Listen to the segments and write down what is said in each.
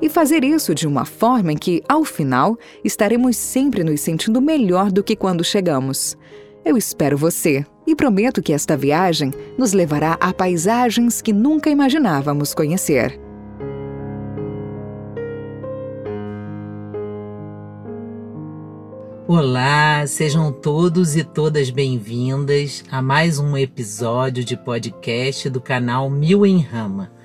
e fazer isso de uma forma em que, ao final, estaremos sempre nos sentindo melhor do que quando chegamos. Eu espero você e prometo que esta viagem nos levará a paisagens que nunca imaginávamos conhecer. Olá, sejam todos e todas bem-vindas a mais um episódio de podcast do canal Mil em Rama.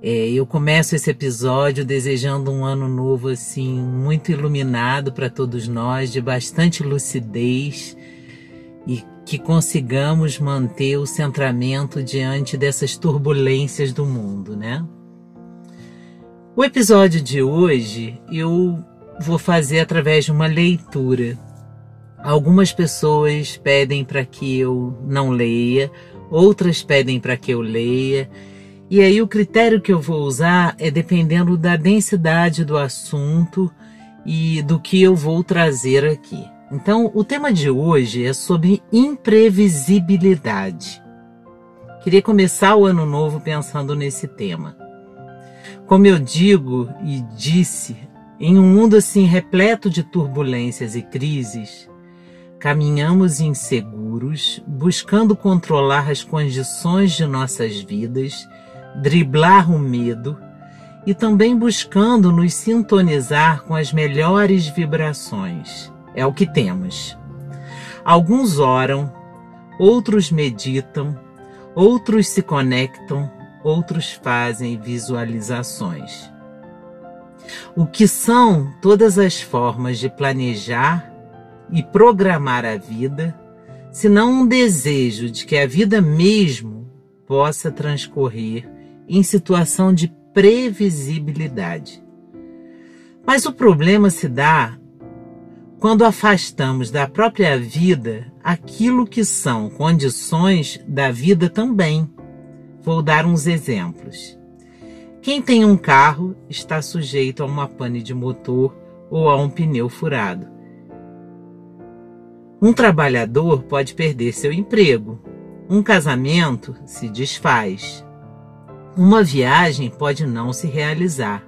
É, eu começo esse episódio desejando um ano novo assim muito iluminado para todos nós, de bastante lucidez e que consigamos manter o centramento diante dessas turbulências do mundo, né? O episódio de hoje eu vou fazer através de uma leitura. Algumas pessoas pedem para que eu não leia, outras pedem para que eu leia. E aí o critério que eu vou usar é dependendo da densidade do assunto e do que eu vou trazer aqui. Então, o tema de hoje é sobre imprevisibilidade. Queria começar o ano novo pensando nesse tema. Como eu digo e disse, em um mundo assim repleto de turbulências e crises, caminhamos inseguros, buscando controlar as condições de nossas vidas driblar o medo e também buscando nos sintonizar com as melhores vibrações. É o que temos. Alguns oram, outros meditam, outros se conectam, outros fazem visualizações. O que são todas as formas de planejar e programar a vida, senão um desejo de que a vida mesmo possa transcorrer em situação de previsibilidade. Mas o problema se dá quando afastamos da própria vida aquilo que são condições da vida também. Vou dar uns exemplos. Quem tem um carro está sujeito a uma pane de motor ou a um pneu furado. Um trabalhador pode perder seu emprego. Um casamento se desfaz uma viagem pode não se realizar.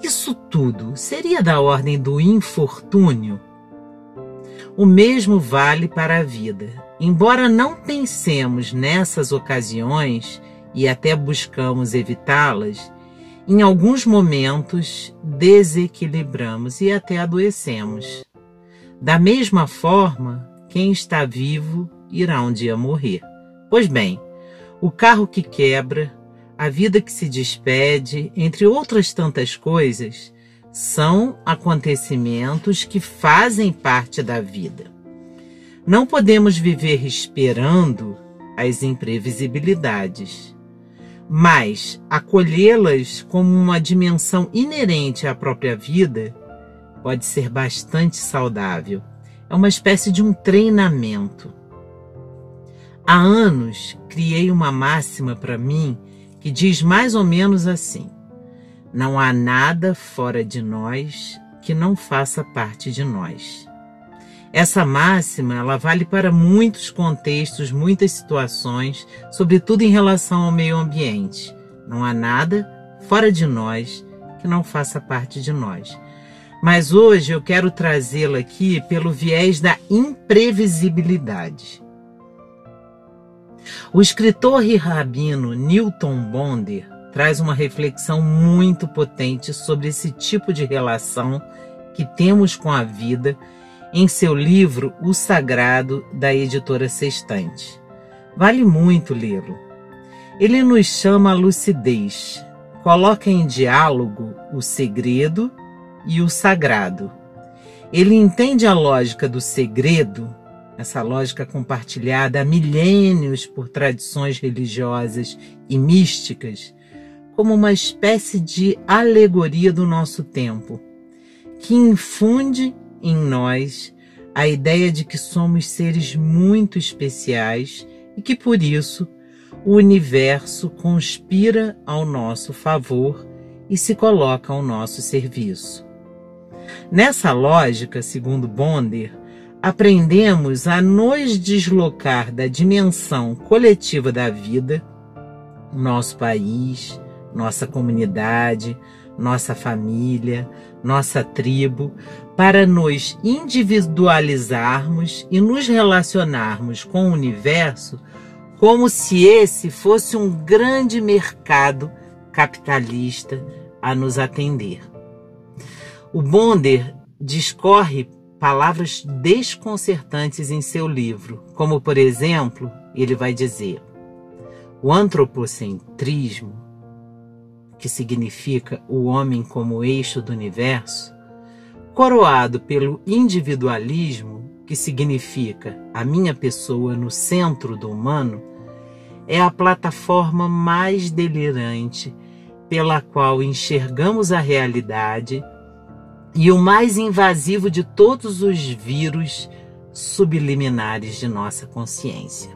Isso tudo seria da ordem do infortúnio? O mesmo vale para a vida. Embora não pensemos nessas ocasiões e até buscamos evitá-las, em alguns momentos desequilibramos e até adoecemos. Da mesma forma, quem está vivo irá um dia morrer. Pois bem, o carro que quebra, a vida que se despede, entre outras tantas coisas, são acontecimentos que fazem parte da vida. Não podemos viver esperando as imprevisibilidades, mas acolhê-las como uma dimensão inerente à própria vida pode ser bastante saudável. É uma espécie de um treinamento. Há anos criei uma máxima para mim que diz mais ou menos assim: Não há nada fora de nós que não faça parte de nós. Essa máxima ela vale para muitos contextos, muitas situações, sobretudo em relação ao meio ambiente. Não há nada fora de nós que não faça parte de nós. Mas hoje eu quero trazê-la aqui pelo viés da imprevisibilidade. O escritor e rabino Newton Bonder traz uma reflexão muito potente sobre esse tipo de relação que temos com a vida em seu livro O Sagrado, da editora Sextante. Vale muito lê-lo. Ele nos chama a lucidez, coloca em diálogo o segredo e o sagrado. Ele entende a lógica do segredo essa lógica compartilhada há milênios por tradições religiosas e místicas, como uma espécie de alegoria do nosso tempo, que infunde em nós a ideia de que somos seres muito especiais e que por isso o universo conspira ao nosso favor e se coloca ao nosso serviço. Nessa lógica, segundo Bonder, aprendemos a nos deslocar da dimensão coletiva da vida, nosso país, nossa comunidade, nossa família, nossa tribo, para nos individualizarmos e nos relacionarmos com o universo como se esse fosse um grande mercado capitalista a nos atender. O Bonder discorre palavras desconcertantes em seu livro, como por exemplo, ele vai dizer: o antropocentrismo, que significa o homem como eixo do universo, coroado pelo individualismo, que significa a minha pessoa no centro do humano, é a plataforma mais delirante pela qual enxergamos a realidade e o mais invasivo de todos os vírus subliminares de nossa consciência.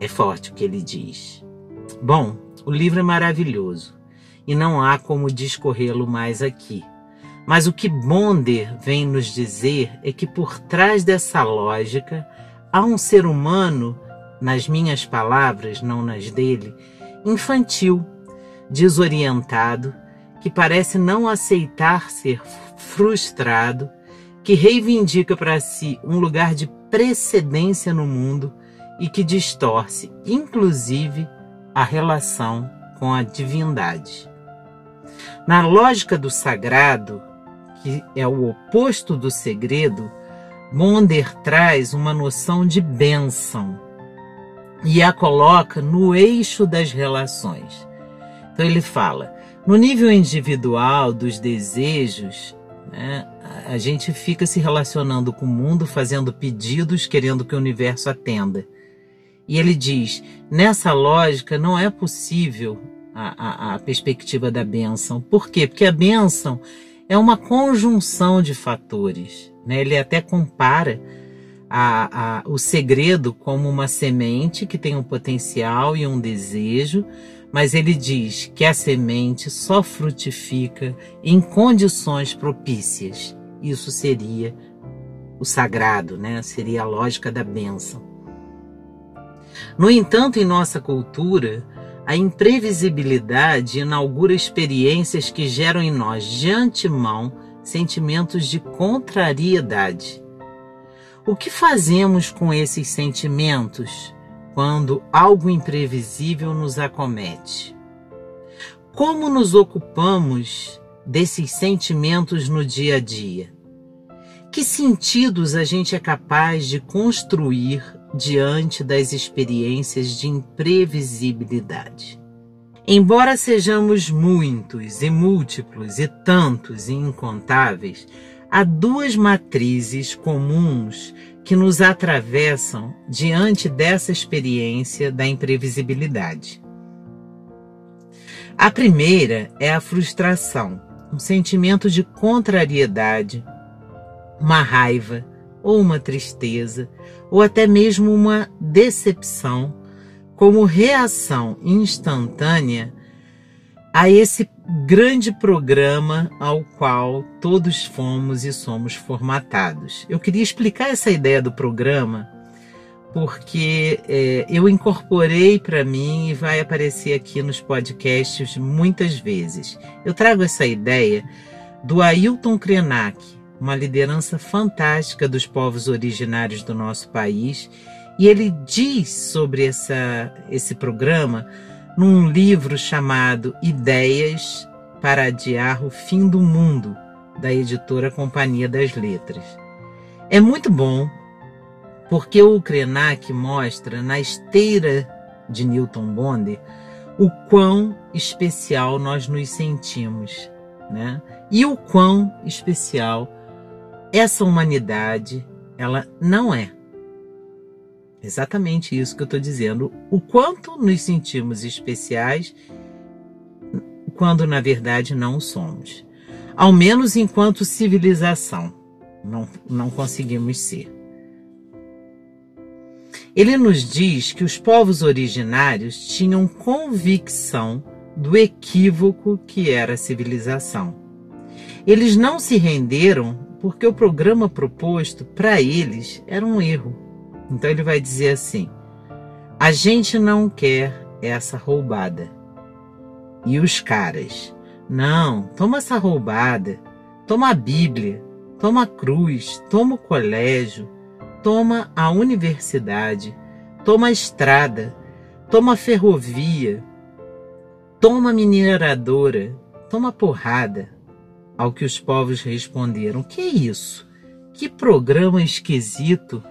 É forte o que ele diz. Bom, o livro é maravilhoso e não há como discorrê-lo mais aqui. Mas o que Bonder vem nos dizer é que por trás dessa lógica há um ser humano, nas minhas palavras, não nas dele, infantil, desorientado, que parece não aceitar ser frustrado, que reivindica para si um lugar de precedência no mundo e que distorce, inclusive, a relação com a divindade. Na lógica do sagrado, que é o oposto do segredo, Bonder traz uma noção de bênção e a coloca no eixo das relações. Então ele fala: no nível individual dos desejos, né, a gente fica se relacionando com o mundo, fazendo pedidos, querendo que o universo atenda. E ele diz: nessa lógica não é possível a, a, a perspectiva da bênção. Por quê? Porque a bênção é uma conjunção de fatores. Né? Ele até compara a, a, o segredo como uma semente que tem um potencial e um desejo, mas ele diz que a semente só frutifica em condições propícias. Isso seria o sagrado, né? Seria a lógica da bênção. No entanto, em nossa cultura, a imprevisibilidade inaugura experiências que geram em nós de antemão sentimentos de contrariedade. O que fazemos com esses sentimentos quando algo imprevisível nos acomete? Como nos ocupamos desses sentimentos no dia a dia? Que sentidos a gente é capaz de construir diante das experiências de imprevisibilidade? Embora sejamos muitos e múltiplos e tantos e incontáveis, há duas matrizes comuns que nos atravessam diante dessa experiência da imprevisibilidade. A primeira é a frustração, um sentimento de contrariedade, uma raiva ou uma tristeza, ou até mesmo uma decepção, como reação instantânea a esse grande programa ao qual todos fomos e somos formatados. Eu queria explicar essa ideia do programa porque é, eu incorporei para mim e vai aparecer aqui nos podcasts muitas vezes. Eu trago essa ideia do Ailton Krenak, uma liderança fantástica dos povos originários do nosso país, e ele diz sobre essa, esse programa num livro chamado Ideias para Adiar o Fim do Mundo, da editora Companhia das Letras. É muito bom porque o Krenak mostra na esteira de Newton Bonder o quão especial nós nos sentimos, né? E o quão especial essa humanidade ela não é. Exatamente isso que eu estou dizendo. O quanto nos sentimos especiais quando na verdade não somos. ao menos enquanto civilização. Não, não conseguimos ser. Ele nos diz que os povos originários tinham convicção do equívoco que era a civilização. Eles não se renderam porque o programa proposto para eles era um erro. Então ele vai dizer assim: a gente não quer essa roubada. E os caras, não, toma essa roubada, toma a Bíblia, toma a cruz, toma o colégio, toma a universidade, toma a estrada, toma a ferrovia, toma a mineradora, toma a porrada. Ao que os povos responderam: Que é isso? Que programa esquisito!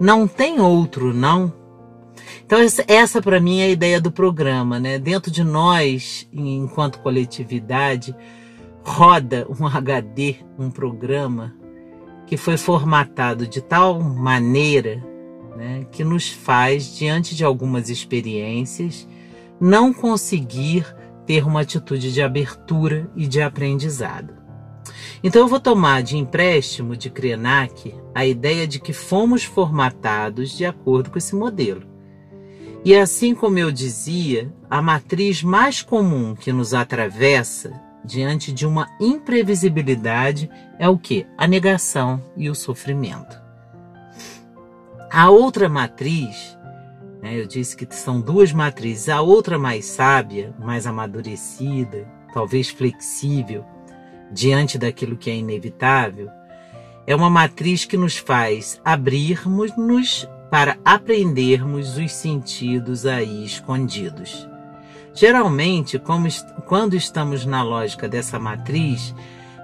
Não tem outro, não? Então, essa, para mim é a ideia do programa, né? Dentro de nós, enquanto coletividade, roda um HD, um programa que foi formatado de tal maneira né, que nos faz, diante de algumas experiências, não conseguir ter uma atitude de abertura e de aprendizado. Então eu vou tomar de empréstimo de Krenak a ideia de que fomos formatados de acordo com esse modelo. E assim como eu dizia, a matriz mais comum que nos atravessa diante de uma imprevisibilidade é o que? A negação e o sofrimento. A outra matriz, né, eu disse que são duas matrizes, a outra mais sábia, mais amadurecida, talvez flexível, diante daquilo que é inevitável, é uma matriz que nos faz abrirmos-nos para aprendermos os sentidos aí escondidos. Geralmente, quando estamos na lógica dessa matriz,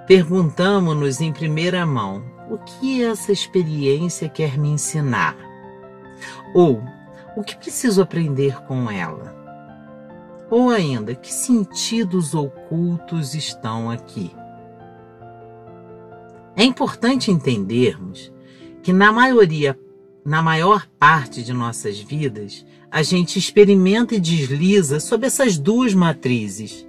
perguntamos-nos em primeira mão: o que essa experiência quer me ensinar? Ou o que preciso aprender com ela? Ou ainda, que sentidos ocultos estão aqui? É importante entendermos que na maioria, na maior parte de nossas vidas, a gente experimenta e desliza sobre essas duas matrizes.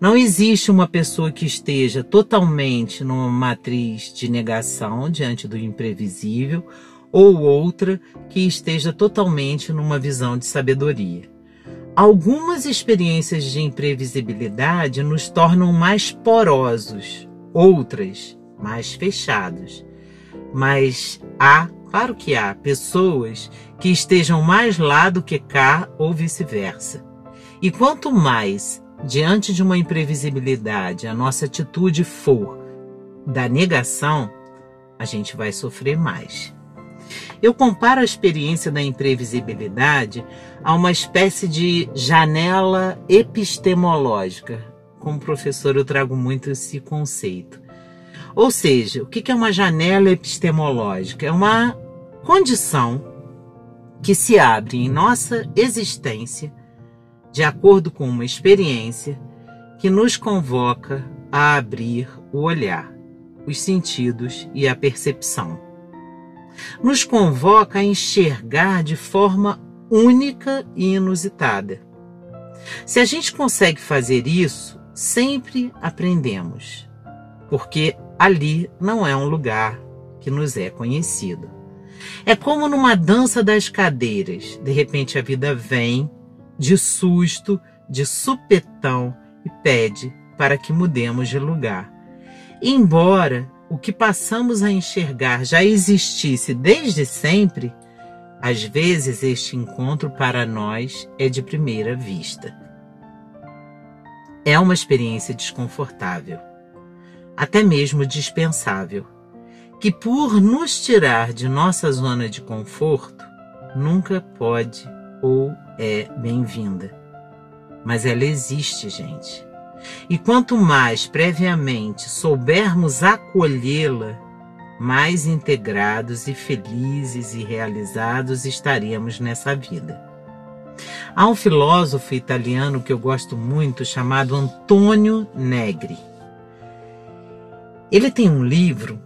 Não existe uma pessoa que esteja totalmente numa matriz de negação diante do imprevisível ou outra que esteja totalmente numa visão de sabedoria. Algumas experiências de imprevisibilidade nos tornam mais porosos, outras mais fechados. Mas há Claro que há pessoas que estejam mais lá do que cá ou vice-versa. E quanto mais, diante de uma imprevisibilidade, a nossa atitude for da negação, a gente vai sofrer mais. Eu comparo a experiência da imprevisibilidade a uma espécie de janela epistemológica. Como professor, eu trago muito esse conceito. Ou seja, o que é uma janela epistemológica? É uma condição que se abre em nossa existência de acordo com uma experiência que nos convoca a abrir o olhar, os sentidos e a percepção. Nos convoca a enxergar de forma única e inusitada. Se a gente consegue fazer isso, sempre aprendemos, porque ali não é um lugar que nos é conhecido. É como numa dança das cadeiras. De repente a vida vem de susto, de supetão e pede para que mudemos de lugar. Embora o que passamos a enxergar já existisse desde sempre, às vezes este encontro para nós é de primeira vista. É uma experiência desconfortável, até mesmo dispensável que por nos tirar de nossa zona de conforto, nunca pode ou é bem-vinda. Mas ela existe, gente. E quanto mais previamente soubermos acolhê-la, mais integrados e felizes e realizados estaremos nessa vida. Há um filósofo italiano que eu gosto muito chamado Antonio Negri. Ele tem um livro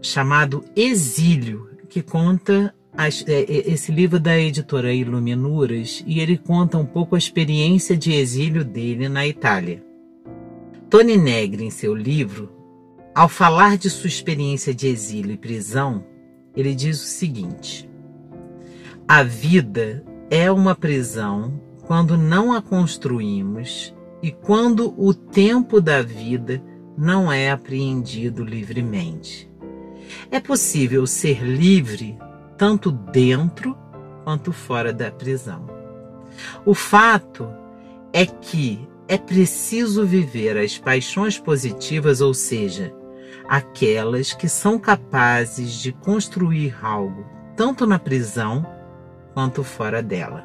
chamado Exílio, que conta as, é, é, esse livro da editora Iluminuras e ele conta um pouco a experiência de exílio dele na Itália. Tony Negri, em seu livro, ao falar de sua experiência de exílio e prisão, ele diz o seguinte: A vida é uma prisão quando não a construímos e quando o tempo da vida não é apreendido livremente. É possível ser livre tanto dentro quanto fora da prisão. O fato é que é preciso viver as paixões positivas, ou seja, aquelas que são capazes de construir algo tanto na prisão quanto fora dela.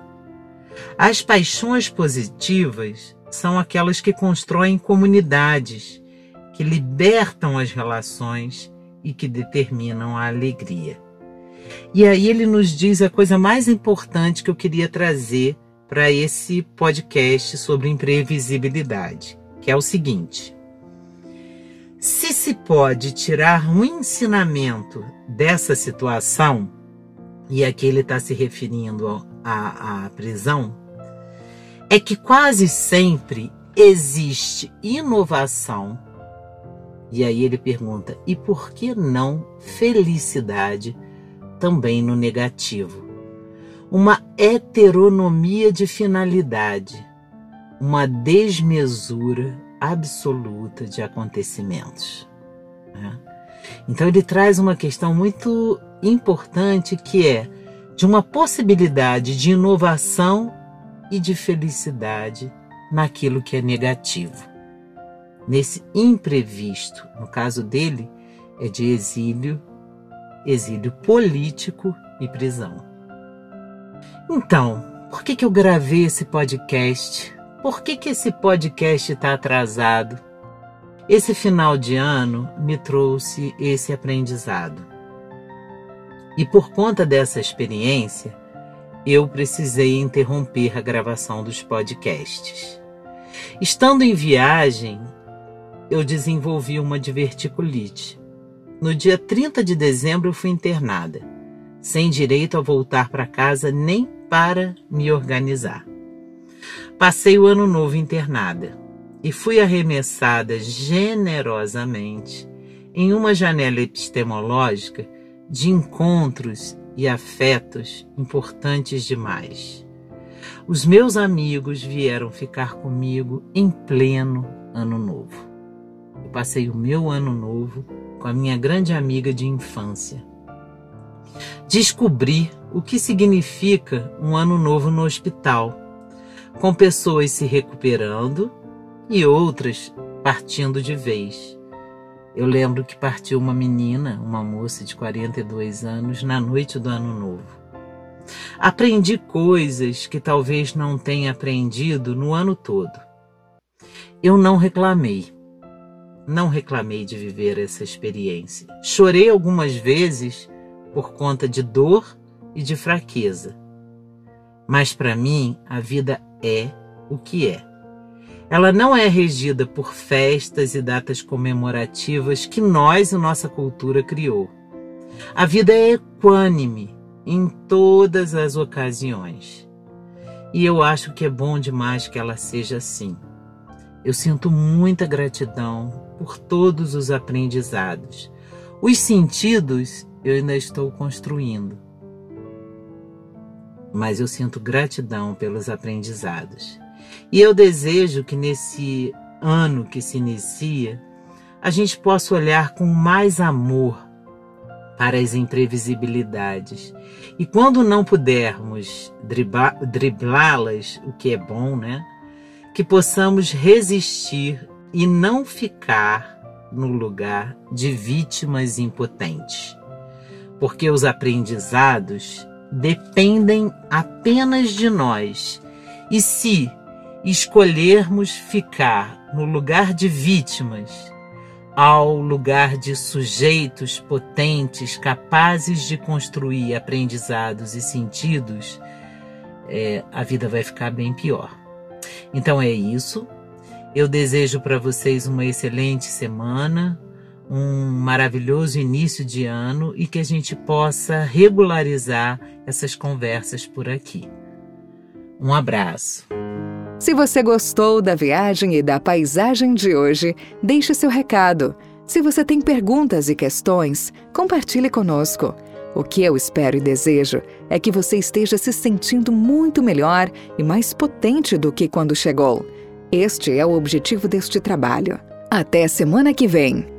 As paixões positivas são aquelas que constroem comunidades, que libertam as relações e que determinam a alegria. E aí ele nos diz a coisa mais importante que eu queria trazer para esse podcast sobre imprevisibilidade, que é o seguinte: se se pode tirar um ensinamento dessa situação, e aqui ele está se referindo à, à prisão, é que quase sempre existe inovação. E aí ele pergunta: e por que não felicidade também no negativo? Uma heteronomia de finalidade, uma desmesura absoluta de acontecimentos. Né? Então ele traz uma questão muito importante que é de uma possibilidade de inovação e de felicidade naquilo que é negativo. Nesse imprevisto, no caso dele, é de exílio, exílio político e prisão. Então, por que, que eu gravei esse podcast por que, que esse podcast está atrasado? Esse final de ano me trouxe esse aprendizado. E por conta dessa experiência, eu precisei interromper a gravação dos podcasts. Estando em viagem, eu desenvolvi uma diverticulite. No dia 30 de dezembro, eu fui internada, sem direito a voltar para casa nem para me organizar. Passei o ano novo internada e fui arremessada generosamente em uma janela epistemológica de encontros e afetos importantes demais. Os meus amigos vieram ficar comigo em pleno ano novo. Eu passei o meu ano novo com a minha grande amiga de infância. Descobri o que significa um ano novo no hospital com pessoas se recuperando e outras partindo de vez. Eu lembro que partiu uma menina, uma moça de 42 anos, na noite do Ano Novo. Aprendi coisas que talvez não tenha aprendido no ano todo. Eu não reclamei. Não reclamei de viver essa experiência. Chorei algumas vezes por conta de dor e de fraqueza. Mas para mim, a vida é o que é. Ela não é regida por festas e datas comemorativas que nós e nossa cultura criou. A vida é equânime em todas as ocasiões. E eu acho que é bom demais que ela seja assim. Eu sinto muita gratidão por todos os aprendizados. Os sentidos eu ainda estou construindo mas eu sinto gratidão pelos aprendizados. E eu desejo que nesse ano que se inicia, a gente possa olhar com mais amor para as imprevisibilidades. E quando não pudermos driblá-las, o que é bom, né? Que possamos resistir e não ficar no lugar de vítimas impotentes. Porque os aprendizados dependem apenas de nós. E se escolhermos ficar no lugar de vítimas, ao lugar de sujeitos potentes capazes de construir aprendizados e sentidos, é, a vida vai ficar bem pior. Então é isso. Eu desejo para vocês uma excelente semana, um maravilhoso início de ano e que a gente possa regularizar essas conversas por aqui. Um abraço. Se você gostou da viagem e da paisagem de hoje, deixe seu recado. Se você tem perguntas e questões, compartilhe conosco. O que eu espero e desejo é que você esteja se sentindo muito melhor e mais potente do que quando chegou. Este é o objetivo deste trabalho. Até semana que vem!